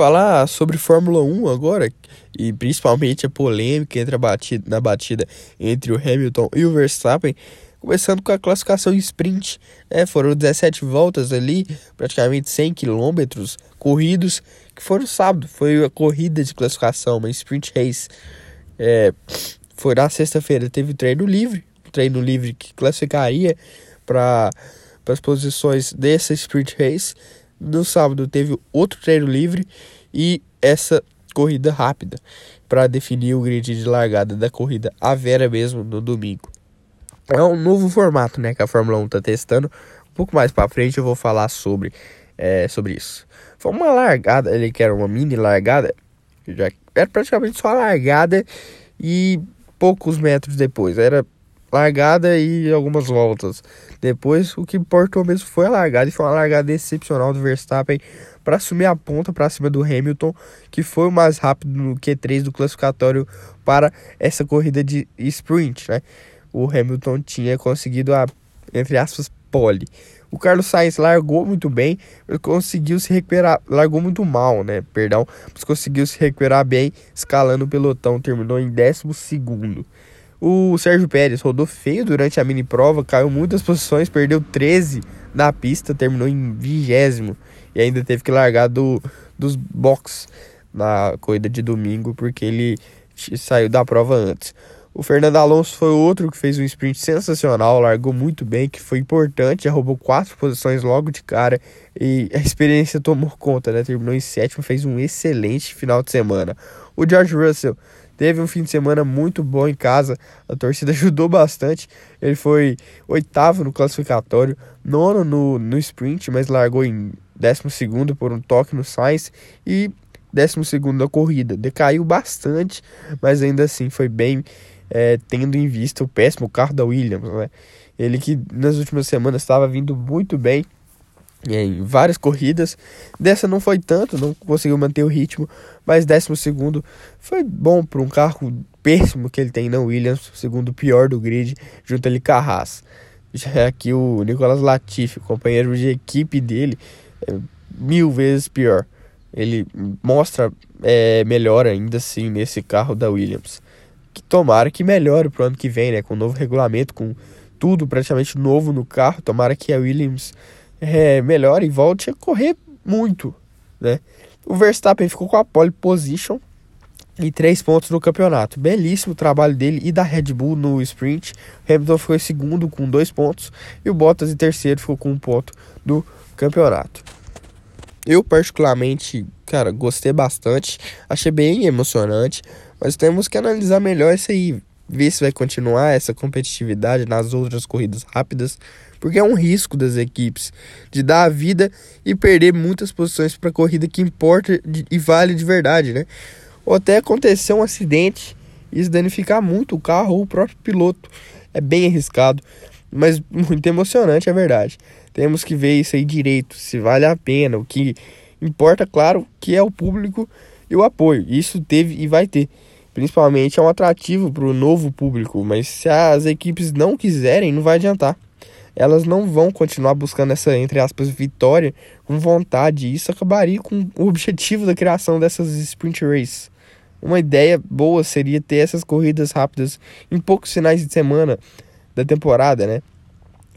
Falar sobre Fórmula 1 agora, e principalmente a polêmica entre a batida, na batida entre o Hamilton e o Verstappen, começando com a classificação sprint. É, foram 17 voltas ali, praticamente 100 quilômetros corridos, que foram sábado. Foi a corrida de classificação, uma sprint race. É, foi na sexta-feira, teve treino livre, treino livre que classificaria para as posições dessa sprint race. No sábado teve outro treino livre e essa corrida rápida para definir o grid de largada da corrida a Vera mesmo no domingo. É um novo formato, né, que a Fórmula 1 está testando. Um pouco mais para frente eu vou falar sobre, é, sobre isso. Foi uma largada, ele quer uma mini largada, já era praticamente só largada e poucos metros depois. Era largada e algumas voltas. Depois, o que importou mesmo foi a largada, e foi uma largada excepcional do Verstappen para assumir a ponta para cima do Hamilton, que foi o mais rápido no Q3 do classificatório para essa corrida de sprint, né? O Hamilton tinha conseguido a, entre aspas, pole. O Carlos Sainz largou muito bem, mas conseguiu se recuperar, largou muito mal, né? Perdão, mas conseguiu se recuperar bem, escalando o pelotão, terminou em décimo segundo. O Sérgio Pérez rodou feio durante a mini prova, caiu muitas posições, perdeu 13 na pista, terminou em vigésimo e ainda teve que largar do, dos box na corrida de domingo porque ele saiu da prova antes. O Fernando Alonso foi outro que fez um sprint sensacional, largou muito bem, que foi importante, já roubou quatro posições logo de cara e a experiência tomou conta, né? Terminou em sétimo, fez um excelente final de semana. O George Russell teve um fim de semana muito bom em casa, a torcida ajudou bastante. Ele foi oitavo no classificatório, nono no, no sprint, mas largou em décimo segundo por um toque no Sainz e décimo segundo na corrida. Decaiu bastante, mas ainda assim foi bem, é, tendo em vista o péssimo carro da Williams. Né? Ele que nas últimas semanas estava vindo muito bem em várias corridas. Dessa não foi tanto, não conseguiu manter o ritmo, mas décimo segundo foi bom para um carro péssimo que ele tem na Williams, segundo pior do grid, junto ali Haas. Já aqui o Nicolas Latifi, companheiro de equipe dele, é mil vezes pior. Ele mostra é, melhor ainda assim nesse carro da Williams. Que tomara que melhore pro ano que vem, né? Com o novo regulamento, com tudo praticamente novo no carro. Tomara que a Williams é, melhor e volte a correr muito, né? O Verstappen ficou com a pole position e três pontos no campeonato. Belíssimo trabalho dele e da Red Bull no sprint. Hamilton ficou em segundo com dois pontos e o Bottas em terceiro ficou com um ponto do campeonato. Eu particularmente, cara, gostei bastante, achei bem emocionante, mas temos que analisar melhor isso aí, ver se vai continuar essa competitividade nas outras corridas rápidas, porque é um risco das equipes de dar a vida e perder muitas posições para corrida que importa e vale de verdade, né? Ou até acontecer um acidente e isso danificar muito o carro ou o próprio piloto. É bem arriscado, mas muito emocionante, é verdade. Temos que ver isso aí direito, se vale a pena. O que importa, claro, que é o público e o apoio. Isso teve e vai ter. Principalmente é um atrativo para o novo público, mas se as equipes não quiserem, não vai adiantar elas não vão continuar buscando essa, entre aspas, vitória com vontade. Isso acabaria com o objetivo da criação dessas sprint races. Uma ideia boa seria ter essas corridas rápidas em poucos finais de semana da temporada, né?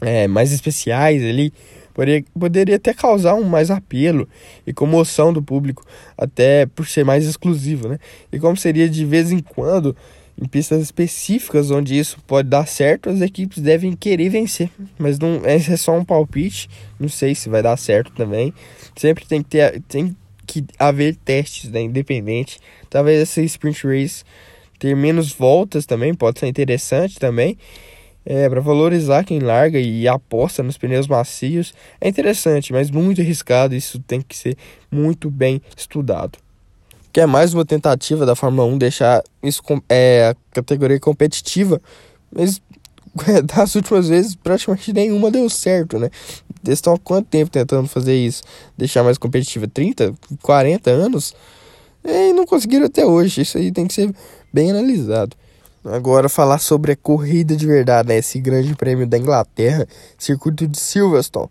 É, mais especiais ali. Poderia, poderia até causar um mais apelo e comoção do público, até por ser mais exclusivo, né? E como seria de vez em quando em pistas específicas onde isso pode dar certo, as equipes devem querer vencer. Mas não, esse é só um palpite. Não sei se vai dar certo também. Sempre tem que ter, tem que haver testes, né, independente. Talvez essa sprint race ter menos voltas também pode ser interessante também. É, para valorizar quem larga e aposta nos pneus macios é interessante, mas muito arriscado. Isso tem que ser muito bem estudado que é mais uma tentativa da Fórmula 1 deixar isso é, a categoria competitiva, mas das últimas vezes praticamente nenhuma deu certo, né? Eles estão há quanto tempo tentando fazer isso? Deixar mais competitiva? 30, 40 anos? E não conseguiram até hoje. Isso aí tem que ser bem analisado. Agora falar sobre a corrida de verdade, né? Esse grande prêmio da Inglaterra, circuito de Silverstone.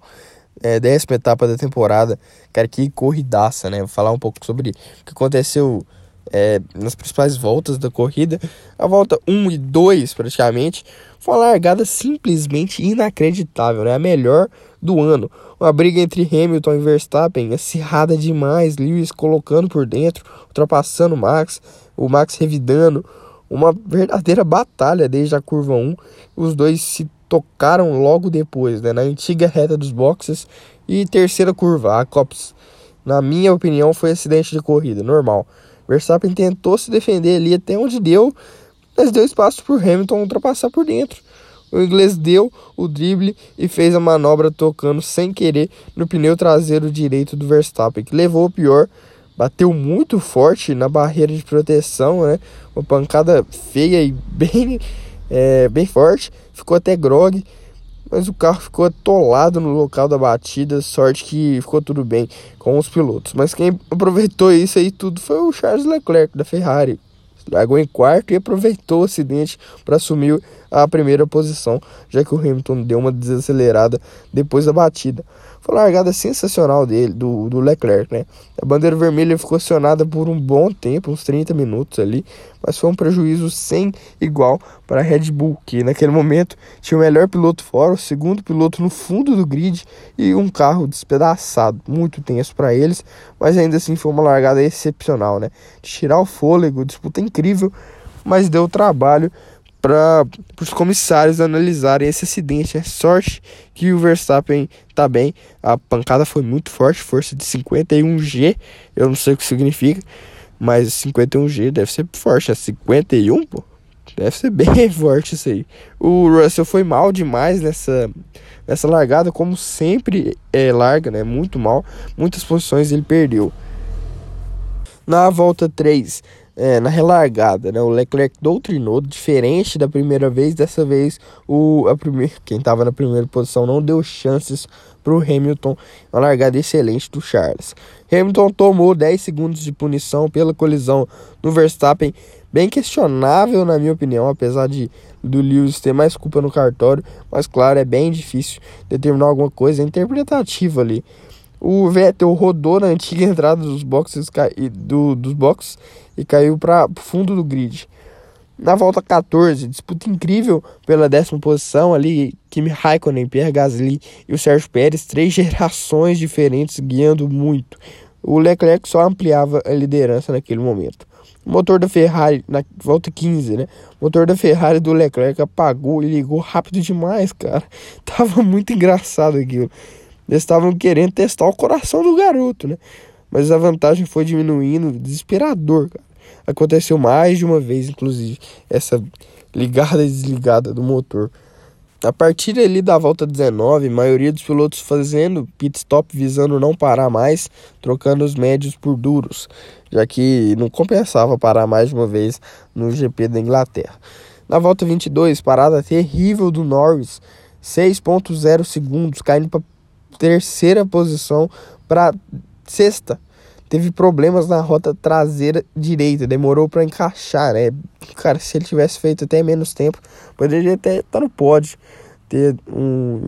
É, décima etapa da temporada. Cara, que corridaça, né? Vou falar um pouco sobre o que aconteceu é, nas principais voltas da corrida. A volta 1 e 2, praticamente, foi uma largada simplesmente inacreditável, né? A melhor do ano. Uma briga entre Hamilton e Verstappen, acirrada demais, Lewis colocando por dentro, ultrapassando o Max, o Max revidando. Uma verdadeira batalha desde a curva 1. Os dois se tocaram logo depois, né? Na antiga reta dos boxes. E terceira curva, a Cops. Na minha opinião, foi acidente de corrida, normal. Verstappen tentou se defender ali até onde deu, mas deu espaço para Hamilton ultrapassar por dentro. O inglês deu o drible e fez a manobra tocando sem querer no pneu traseiro direito do Verstappen, que levou o pior, bateu muito forte na barreira de proteção, né? Uma pancada feia e bem, é, bem forte, ficou até grog mas o carro ficou atolado no local da batida, sorte que ficou tudo bem com os pilotos. Mas quem aproveitou isso aí tudo foi o Charles Leclerc da Ferrari. Largou em quarto e aproveitou o acidente para assumir a primeira posição, já que o Hamilton deu uma desacelerada depois da batida. Foi uma largada sensacional dele, do, do Leclerc, né? A bandeira vermelha ficou acionada por um bom tempo, uns 30 minutos ali, mas foi um prejuízo sem igual para a Red Bull, que naquele momento tinha o melhor piloto fora, o segundo piloto no fundo do grid e um carro despedaçado, muito tenso para eles, mas ainda assim foi uma largada excepcional, né? De tirar o fôlego, disputa incrível, mas deu trabalho para os comissários analisarem esse acidente. É sorte que o Verstappen tá bem. A pancada foi muito forte, força de 51G. Eu não sei o que significa, mas 51G deve ser forte. É 51, pô. Deve ser bem forte isso aí. O Russell foi mal demais nessa, nessa largada, como sempre é larga, né? Muito mal. Muitas posições ele perdeu. Na volta 3, é, na relargada, né? O Leclerc doutrinou, diferente da primeira vez. Dessa vez, o a primeir, quem estava na primeira posição não deu chances para o Hamilton. Uma largada excelente do Charles. Hamilton tomou 10 segundos de punição pela colisão no Verstappen. Bem questionável, na minha opinião, apesar de do Lewis ter mais culpa no cartório. Mas, claro, é bem difícil determinar alguma coisa interpretativa ali. O Vettel rodou na antiga entrada dos boxes, do, dos boxes e caiu para o fundo do grid. Na volta 14, disputa incrível pela décima posição ali, Kimi Raikkonen, Pierre Gasly e o Sérgio Pérez, três gerações diferentes guiando muito. O Leclerc só ampliava a liderança naquele momento. O motor da Ferrari, na volta 15, né? O motor da Ferrari do Leclerc apagou e ligou rápido demais, cara. Tava muito engraçado aquilo. Eles estavam querendo testar o coração do garoto, né? Mas a vantagem foi diminuindo, desesperador, cara. Aconteceu mais de uma vez, inclusive, essa ligada e desligada do motor. A partir ali da volta 19, a maioria dos pilotos fazendo pit stop visando não parar mais, trocando os médios por duros, já que não compensava parar mais de uma vez no GP da Inglaterra. Na volta 22, parada terrível do Norris, 6.0 segundos, caindo para terceira posição para sexta. Teve problemas na rota traseira direita, demorou para encaixar, né? Cara, se ele tivesse feito até menos tempo, poderia até estar tá no pódio, ter um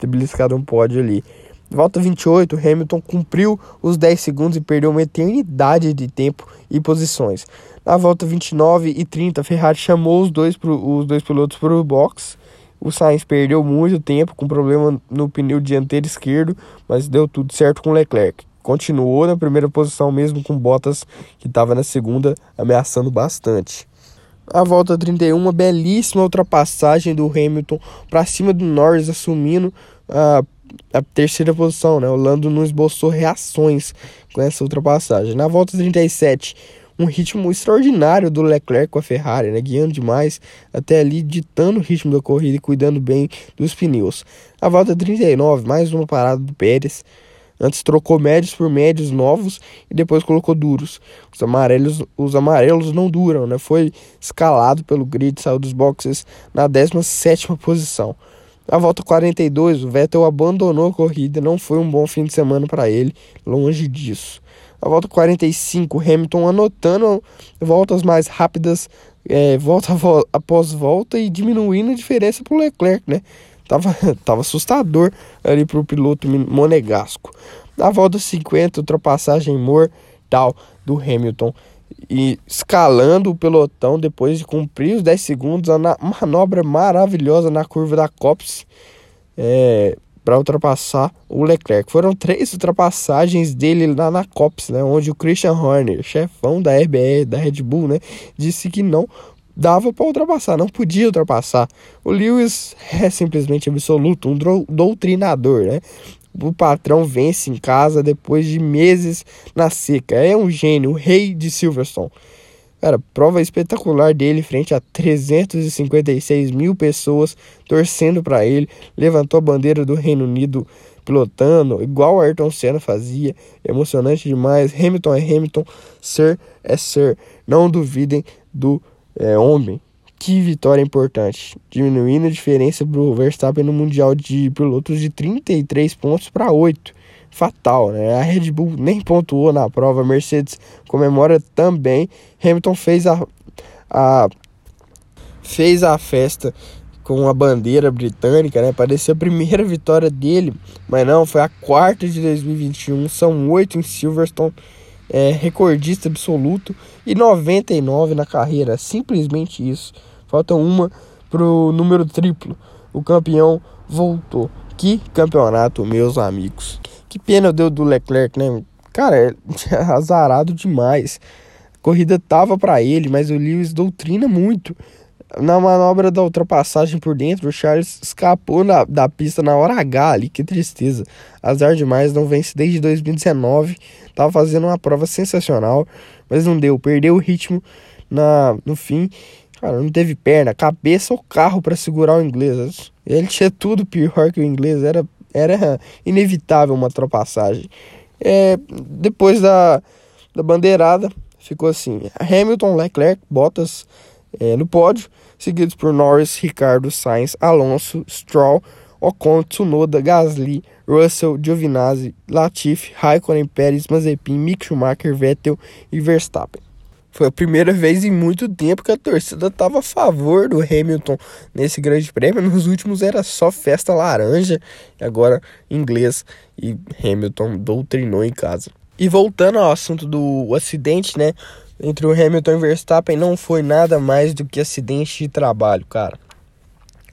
ter beliscado um pódio ali. Volta 28, Hamilton cumpriu os 10 segundos e perdeu uma eternidade de tempo e posições. Na volta 29 e 30, Ferrari chamou os dois, pro, os dois pilotos para o box o Sainz perdeu muito tempo com problema no pneu dianteiro esquerdo, mas deu tudo certo com o Leclerc. Continuou na primeira posição mesmo com Bottas, que estava na segunda, ameaçando bastante. A volta 31, uma belíssima ultrapassagem do Hamilton para cima do Norris, assumindo a, a terceira posição. Né? O Lando não esboçou reações com essa ultrapassagem. Na volta 37, um ritmo extraordinário do Leclerc com a Ferrari, né? guiando demais, até ali ditando o ritmo da corrida e cuidando bem dos pneus. A volta 39, mais uma parada do Pérez. Antes trocou médios por médios novos e depois colocou duros. Os amarelos, os amarelos não duram, né? Foi escalado pelo grid, saiu dos boxes na 17ª posição. Na volta 42, o Vettel abandonou a corrida, não foi um bom fim de semana para ele, longe disso. Na volta 45, Hamilton anotando voltas mais rápidas, é, volta após volta e diminuindo a diferença para o Leclerc, né? tava, tava assustador ali pro piloto monegasco. Na volta 50, ultrapassagem mortal do Hamilton e escalando o pelotão depois de cumprir os 10 segundos, a manobra maravilhosa na curva da Copse é, para ultrapassar o Leclerc. Foram três ultrapassagens dele lá na Copse, né, onde o Christian Horner, chefão da RBR, da Red Bull, né, disse que não dava para ultrapassar, não podia ultrapassar. O Lewis é simplesmente absoluto, um doutrinador, né? o patrão vence em casa depois de meses na seca. É um gênio, o rei de Silverstone. Cara, prova espetacular dele frente a 356 mil pessoas torcendo para ele. Levantou a bandeira do Reino Unido pilotando, igual Ayrton Senna fazia. Emocionante demais. Hamilton é Hamilton, Sir é Sir. Não duvidem do é, homem. Que vitória importante, diminuindo a diferença para o Verstappen no Mundial de Pilotos de 33 pontos para 8. Fatal, né? A Red Bull nem pontuou na prova, a Mercedes comemora também. Hamilton fez a, a, fez a festa com a bandeira britânica, né? Parecia a primeira vitória dele, mas não, foi a quarta de 2021. São oito em Silverstone, é, recordista absoluto e 99 na carreira, simplesmente isso. Falta uma pro número triplo. O campeão voltou. Que campeonato, meus amigos. Que pena deu do Leclerc, né? Cara, é azarado demais. A corrida tava para ele, mas o Lewis doutrina muito. Na manobra da ultrapassagem por dentro, o Charles escapou na, da pista na hora H ali, que tristeza. Azar demais, não vence desde 2019. Tava fazendo uma prova sensacional, mas não deu, perdeu o ritmo na, no fim Cara, não teve perna, cabeça ou carro para segurar o inglês. Ele tinha tudo pior que o inglês, era, era inevitável uma ultrapassagem. É, depois da, da bandeirada, ficou assim: Hamilton, Leclerc, Bottas é, no pódio, seguidos por Norris, Ricardo, Sainz, Alonso, Stroll, Ocon, Tsunoda, Gasly, Russell, Giovinazzi, Latifi, Raikkonen, Pérez, Mazepin, Mick Schumacher, Vettel e Verstappen. Foi a primeira vez em muito tempo que a torcida estava a favor do Hamilton nesse grande prêmio. Nos últimos era só festa laranja, e agora inglês e Hamilton doutrinou em casa. E voltando ao assunto do acidente, né? Entre o Hamilton e o Verstappen não foi nada mais do que acidente de trabalho, cara.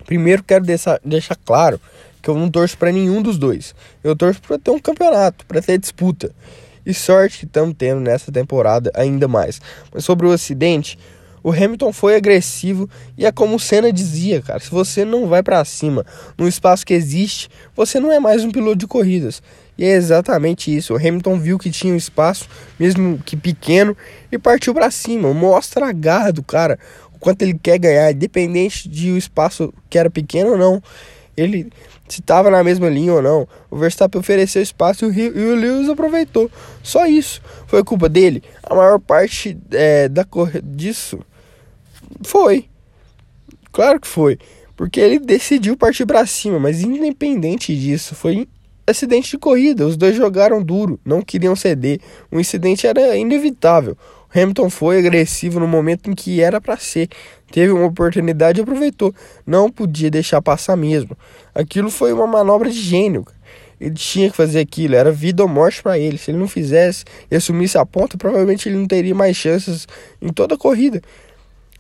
Primeiro quero deixar, deixar claro que eu não torço para nenhum dos dois. Eu torço para ter um campeonato, para ter disputa. E sorte que estamos tendo nessa temporada ainda mais. Mas sobre o acidente, o Hamilton foi agressivo e é como o Senna dizia, cara, se você não vai para cima no espaço que existe, você não é mais um piloto de corridas. E é exatamente isso. O Hamilton viu que tinha um espaço, mesmo que pequeno, e partiu para cima. Mostra a garra do cara, o quanto ele quer ganhar, independente de o espaço que era pequeno ou não. Ele se estava na mesma linha ou não. O Verstappen ofereceu espaço e o Lewis aproveitou. Só isso. Foi culpa dele. A maior parte é, da corrida disso foi. Claro que foi. Porque ele decidiu partir para cima, mas independente disso, foi acidente de corrida. Os dois jogaram duro, não queriam ceder. O incidente era inevitável. Hamilton foi agressivo no momento em que era para ser. Teve uma oportunidade e aproveitou. Não podia deixar passar mesmo. Aquilo foi uma manobra de gênio. Ele tinha que fazer aquilo, era vida ou morte para ele. Se ele não fizesse e assumisse a ponta, provavelmente ele não teria mais chances em toda a corrida.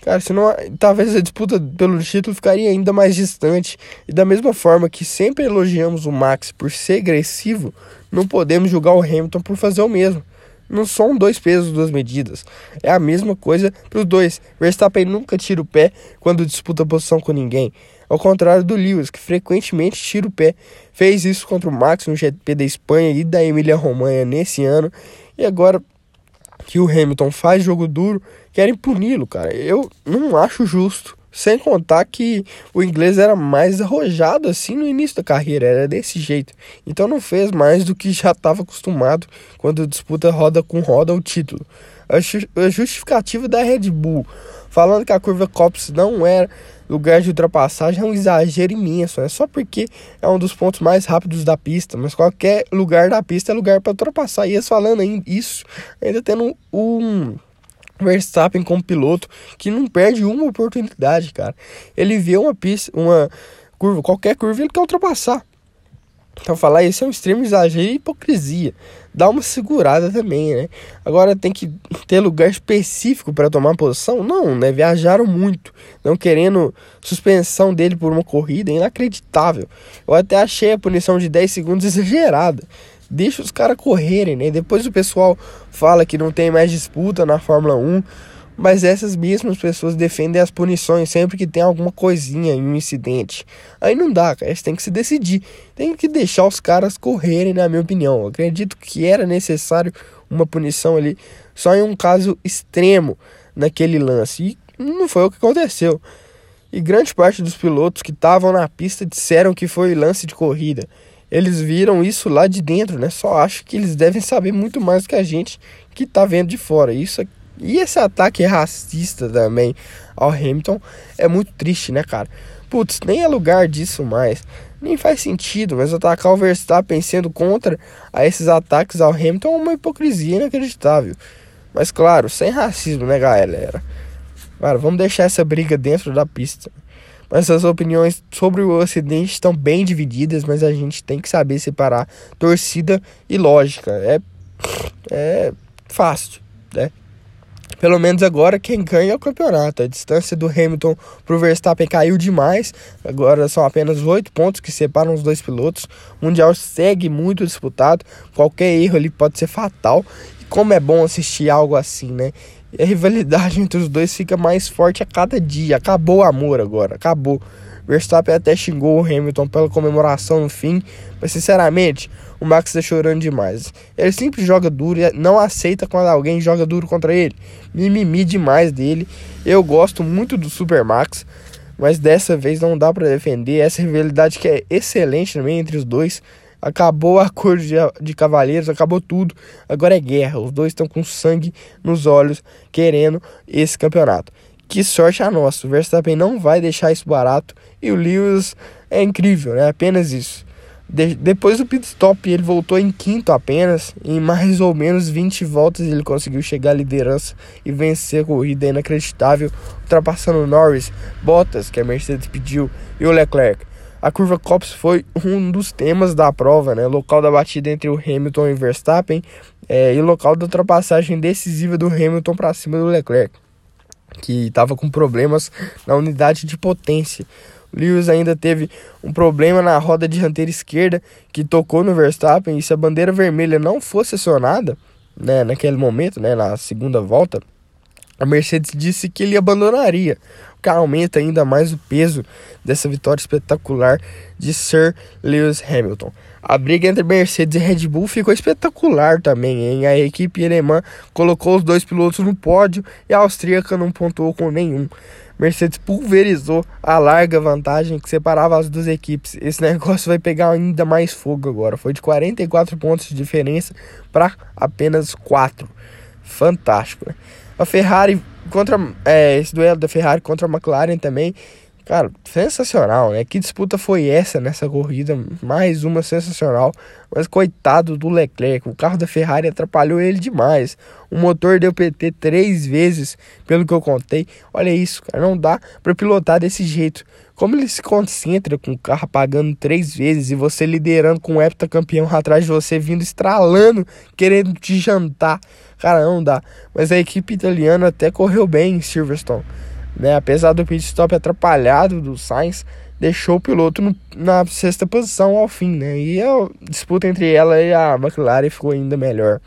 Cara, senão talvez a disputa pelo título ficaria ainda mais distante. E da mesma forma que sempre elogiamos o Max por ser agressivo, não podemos julgar o Hamilton por fazer o mesmo. Não são dois pesos, duas medidas. É a mesma coisa para os dois. Verstappen nunca tira o pé quando disputa posição com ninguém. Ao contrário do Lewis, que frequentemente tira o pé. Fez isso contra o Max no GP da Espanha e da Emília-Romanha nesse ano. E agora que o Hamilton faz jogo duro, querem puni-lo, cara. Eu não acho justo. Sem contar que o inglês era mais arrojado assim no início da carreira, era desse jeito. Então não fez mais do que já estava acostumado quando disputa roda com roda o título. A justificativa da Red Bull, falando que a curva Copse não era lugar de ultrapassagem, é um exagero imenso. É só porque é um dos pontos mais rápidos da pista, mas qualquer lugar da pista é lugar para ultrapassar. E eles falando isso, ainda tendo um Verstappen como piloto que não perde uma oportunidade, cara. Ele vê uma pista, uma curva, qualquer curva ele quer ultrapassar. Então falar isso é um extremo exagero e hipocrisia. Dá uma segurada também, né? Agora tem que ter lugar específico para tomar posição? Não, né? Viajaram muito, não querendo suspensão dele por uma corrida, é inacreditável. Eu até achei a punição de 10 segundos exagerada. Deixa os caras correrem, né? Depois o pessoal fala que não tem mais disputa na Fórmula 1. Mas essas mesmas pessoas defendem as punições sempre que tem alguma coisinha em um incidente. Aí não dá, cara. Têm que se decidir. Tem que deixar os caras correrem, na minha opinião. Eu acredito que era necessário uma punição ali só em um caso extremo naquele lance. E não foi o que aconteceu. E grande parte dos pilotos que estavam na pista disseram que foi lance de corrida. Eles viram isso lá de dentro, né? Só acho que eles devem saber muito mais que a gente que tá vendo de fora. Isso e esse ataque racista também ao Hamilton é muito triste, né, cara? Putz, nem é lugar disso mais. Nem faz sentido, mas atacar o Verstappen sendo contra a esses ataques ao Hamilton é uma hipocrisia inacreditável. Mas claro, sem racismo, né, galera? Cara, vamos deixar essa briga dentro da pista. Mas as opiniões sobre o acidente estão bem divididas, mas a gente tem que saber separar torcida e lógica. É, é fácil, né? Pelo menos agora quem ganha é o campeonato. A distância do Hamilton para o Verstappen caiu demais. Agora são apenas oito pontos que separam os dois pilotos. O Mundial segue muito disputado. Qualquer erro ali pode ser fatal. E como é bom assistir algo assim, né? E a rivalidade entre os dois fica mais forte a cada dia. Acabou o amor agora. Acabou. Verstappen até xingou o Hamilton pela comemoração no fim, mas sinceramente, o Max tá chorando demais. Ele sempre joga duro e não aceita quando alguém joga duro contra ele. Mimimi demais dele. Eu gosto muito do Super Max, mas dessa vez não dá para defender essa rivalidade que é excelente também entre os dois. Acabou a cor de, de cavaleiros, acabou tudo. Agora é guerra. Os dois estão com sangue nos olhos, querendo esse campeonato. Que sorte a nossa. O Verstappen não vai deixar isso barato. E o Lewis é incrível, né? Apenas isso. De depois do pit stop, ele voltou em quinto apenas. Em mais ou menos 20 voltas, ele conseguiu chegar à liderança e vencer a corrida é inacreditável, ultrapassando Norris, Bottas, que a Mercedes pediu, e o Leclerc. A curva Copse foi um dos temas da prova, né? Local da batida entre o Hamilton e Verstappen é, e local da ultrapassagem decisiva do Hamilton para cima do Leclerc que estava com problemas na unidade de potência. Lewis ainda teve um problema na roda dianteira esquerda que tocou no Verstappen e se a bandeira vermelha não fosse acionada, né, naquele momento, né, na segunda volta, a Mercedes disse que ele abandonaria, aumenta ainda mais o peso dessa vitória espetacular de Sir Lewis Hamilton. A briga entre Mercedes e Red Bull ficou espetacular também, hein? A equipe alemã colocou os dois pilotos no pódio e a austríaca não pontuou com nenhum. Mercedes pulverizou a larga vantagem que separava as duas equipes. Esse negócio vai pegar ainda mais fogo agora. Foi de 44 pontos de diferença para apenas 4. Fantástico. Né? A Ferrari contra é, esse duelo da Ferrari contra a McLaren também Cara, sensacional, né? Que disputa foi essa nessa corrida? Mais uma sensacional. Mas coitado do Leclerc, o carro da Ferrari atrapalhou ele demais. O motor deu PT três vezes, pelo que eu contei. Olha isso, cara, não dá para pilotar desse jeito. Como ele se concentra com o carro apagando três vezes e você liderando com o heptacampeão atrás de você, vindo estralando, querendo te jantar. Cara, não dá. Mas a equipe italiana até correu bem em Silverstone né? Apesar do pit stop atrapalhado do Sainz, deixou o piloto no, na sexta posição ao fim, né? E a disputa entre ela e a McLaren ficou ainda melhor.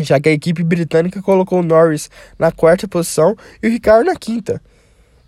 Já que a equipe britânica colocou Norris na quarta posição e o Ricardo na quinta.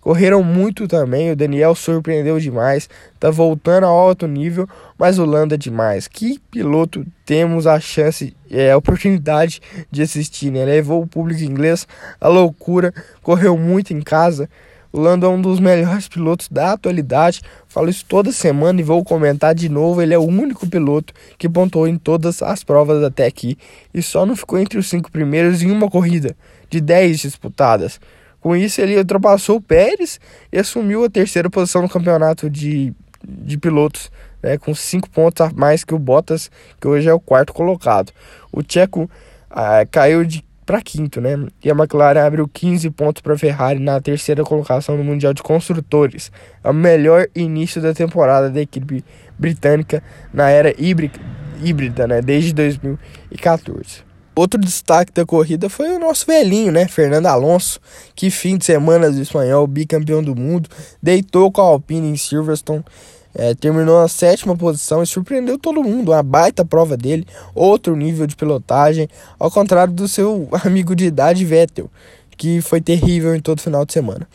Correram muito também, o Daniel surpreendeu demais, tá voltando ao alto nível, mas o Landa é demais. Que piloto temos a chance, é, a oportunidade de assistir, né? Levou o público inglês à loucura, correu muito em casa. O Lando é um dos melhores pilotos da atualidade. Falo isso toda semana e vou comentar de novo. Ele é o único piloto que pontuou em todas as provas até aqui e só não ficou entre os cinco primeiros em uma corrida de 10 disputadas. Com isso, ele ultrapassou o Pérez e assumiu a terceira posição no campeonato de, de pilotos, né, com cinco pontos a mais que o Bottas, que hoje é o quarto colocado. O Tcheco ah, caiu de para quinto, né? E a McLaren abriu 15 pontos para a Ferrari na terceira colocação no Mundial de Construtores. É o melhor início da temporada da equipe britânica na era híbrida, híbrida né? Desde 2014. Outro destaque da corrida foi o nosso velhinho, né? Fernando Alonso, que fim de semana do espanhol, bicampeão do mundo, deitou com a Alpine em Silverstone, é, terminou na sétima posição e surpreendeu todo mundo. Uma baita prova dele, outro nível de pilotagem, ao contrário do seu amigo de idade Vettel, que foi terrível em todo final de semana.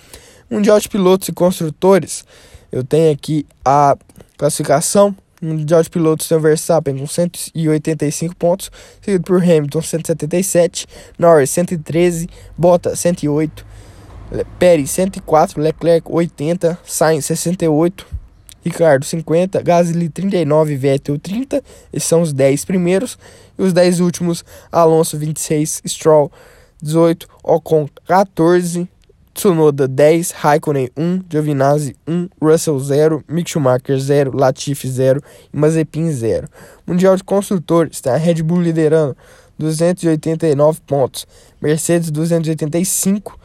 Mundial de pilotos e construtores, eu tenho aqui a classificação Mundial de Pilotos tem o Verstappen com 185 pontos, seguido por Hamilton 177, Norris 113, Bottas 108, Pérez 104, Leclerc 80, Sainz 68, Ricardo 50, Gasly 39, Vettel 30, esses são os 10 primeiros, e os 10 últimos, Alonso 26, Stroll 18, Ocon 14, Tsunoda 10, Raikkonen 1, Giovinazzi 1, Russell 0, Mick Schumacher 0, Latifi 0 e Mazepin 0. Mundial de Construtores, tem a Red Bull liderando 289 pontos, Mercedes 285,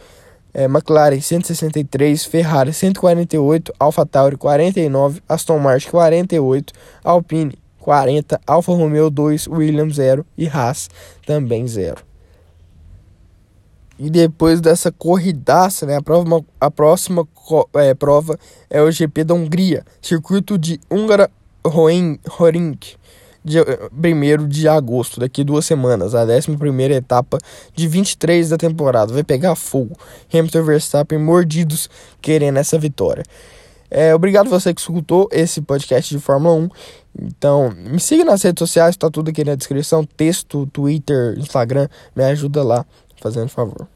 é, McLaren 163, Ferrari 148, AlphaTauri 49, Aston Martin 48, Alpine 40, Alfa Romeo 2, Williams 0 e Haas também 0. E depois dessa corridaça, né, a, prova, a próxima é, prova é o GP da Hungria, circuito de Húngara Horing, de 1 de agosto, daqui duas semanas, a 11 etapa de 23 da temporada. Vai pegar fogo. Hamilton e Verstappen mordidos querendo essa vitória. É, obrigado você que escutou esse podcast de Fórmula 1. Então, me siga nas redes sociais, tá tudo aqui na descrição: texto, Twitter, Instagram. Me ajuda lá fazendo favor.